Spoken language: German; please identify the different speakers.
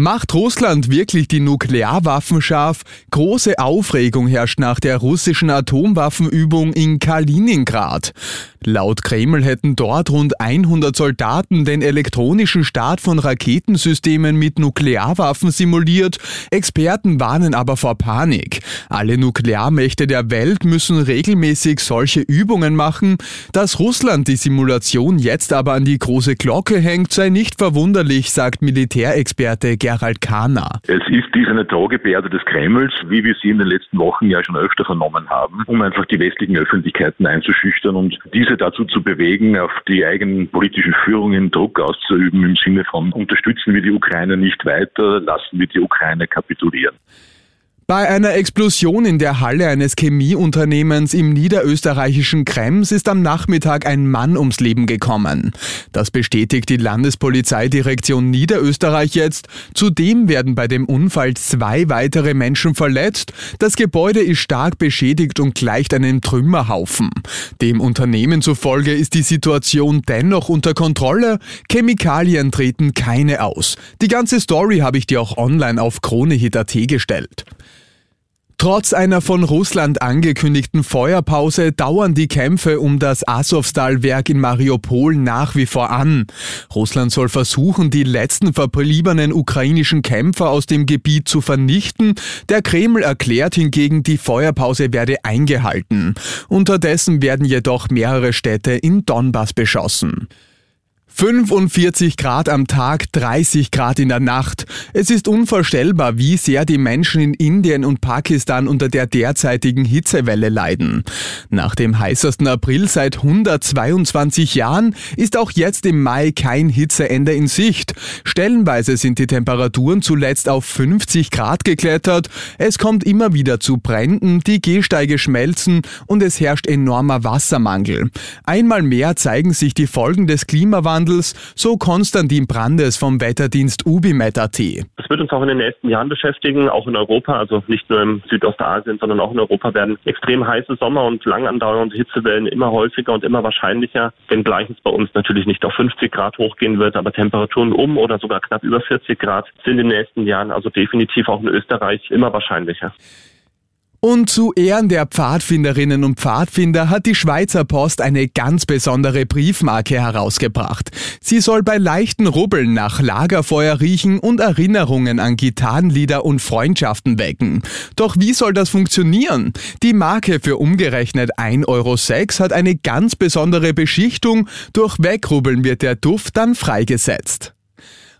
Speaker 1: Macht Russland wirklich die Nuklearwaffen scharf? Große Aufregung herrscht nach der russischen Atomwaffenübung in Kaliningrad. Laut Kreml hätten dort rund 100 Soldaten den elektronischen Start von Raketensystemen mit Nuklearwaffen simuliert. Experten warnen aber vor Panik. Alle Nuklearmächte der Welt müssen regelmäßig solche Übungen machen. Dass Russland die Simulation jetzt aber an die große Glocke hängt, sei nicht verwunderlich, sagt Militärexperte Gerald Kahner.
Speaker 2: Es ist dies eine Drohgebärde des Kremls, wie wir sie in den letzten Wochen ja schon öfter vernommen haben, um einfach die westlichen Öffentlichkeiten einzuschüchtern und diese dazu zu bewegen, auf die eigenen politischen Führungen Druck auszuüben im Sinne von unterstützen wir die Ukraine nicht weiter, lassen wir die Ukraine kapitulieren.
Speaker 1: Bei einer Explosion in der Halle eines Chemieunternehmens im niederösterreichischen Krems ist am Nachmittag ein Mann ums Leben gekommen. Das bestätigt die Landespolizeidirektion Niederösterreich jetzt. Zudem werden bei dem Unfall zwei weitere Menschen verletzt. Das Gebäude ist stark beschädigt und gleicht einem Trümmerhaufen. Dem Unternehmen zufolge ist die Situation dennoch unter Kontrolle. Chemikalien treten keine aus. Die ganze Story habe ich dir auch online auf kronehit.at gestellt. Trotz einer von Russland angekündigten Feuerpause dauern die Kämpfe um das Asowstal-Werk in Mariupol nach wie vor an. Russland soll versuchen, die letzten verbliebenen ukrainischen Kämpfer aus dem Gebiet zu vernichten. Der Kreml erklärt hingegen, die Feuerpause werde eingehalten. Unterdessen werden jedoch mehrere Städte in Donbass beschossen. 45 Grad am Tag, 30 Grad in der Nacht. Es ist unvorstellbar, wie sehr die Menschen in Indien und Pakistan unter der derzeitigen Hitzewelle leiden. Nach dem heißesten April seit 122 Jahren ist auch jetzt im Mai kein Hitzeende in Sicht. Stellenweise sind die Temperaturen zuletzt auf 50 Grad geklettert. Es kommt immer wieder zu Bränden, die Gehsteige schmelzen und es herrscht enormer Wassermangel. Einmal mehr zeigen sich die Folgen des Klimawandels Klimawandels, so Konstantin Brandes vom Wetterdienst Ubimet.at.
Speaker 3: Es wird uns auch in den nächsten Jahren beschäftigen, auch in Europa, also nicht nur im Südostasien, sondern auch in Europa werden extrem heiße Sommer und lang andauernde Hitzewellen immer häufiger und immer wahrscheinlicher, wenngleich es bei uns natürlich nicht auf 50 Grad hochgehen wird, aber Temperaturen um oder sogar knapp über 40 Grad sind in den nächsten Jahren also definitiv auch in Österreich immer wahrscheinlicher.
Speaker 1: Und zu Ehren der Pfadfinderinnen und Pfadfinder hat die Schweizer Post eine ganz besondere Briefmarke herausgebracht. Sie soll bei leichten Rubbeln nach Lagerfeuer riechen und Erinnerungen an Gitarrenlieder und Freundschaften wecken. Doch wie soll das funktionieren? Die Marke für umgerechnet 1,06 Euro hat eine ganz besondere Beschichtung. Durch Wegrubbeln wird der Duft dann freigesetzt.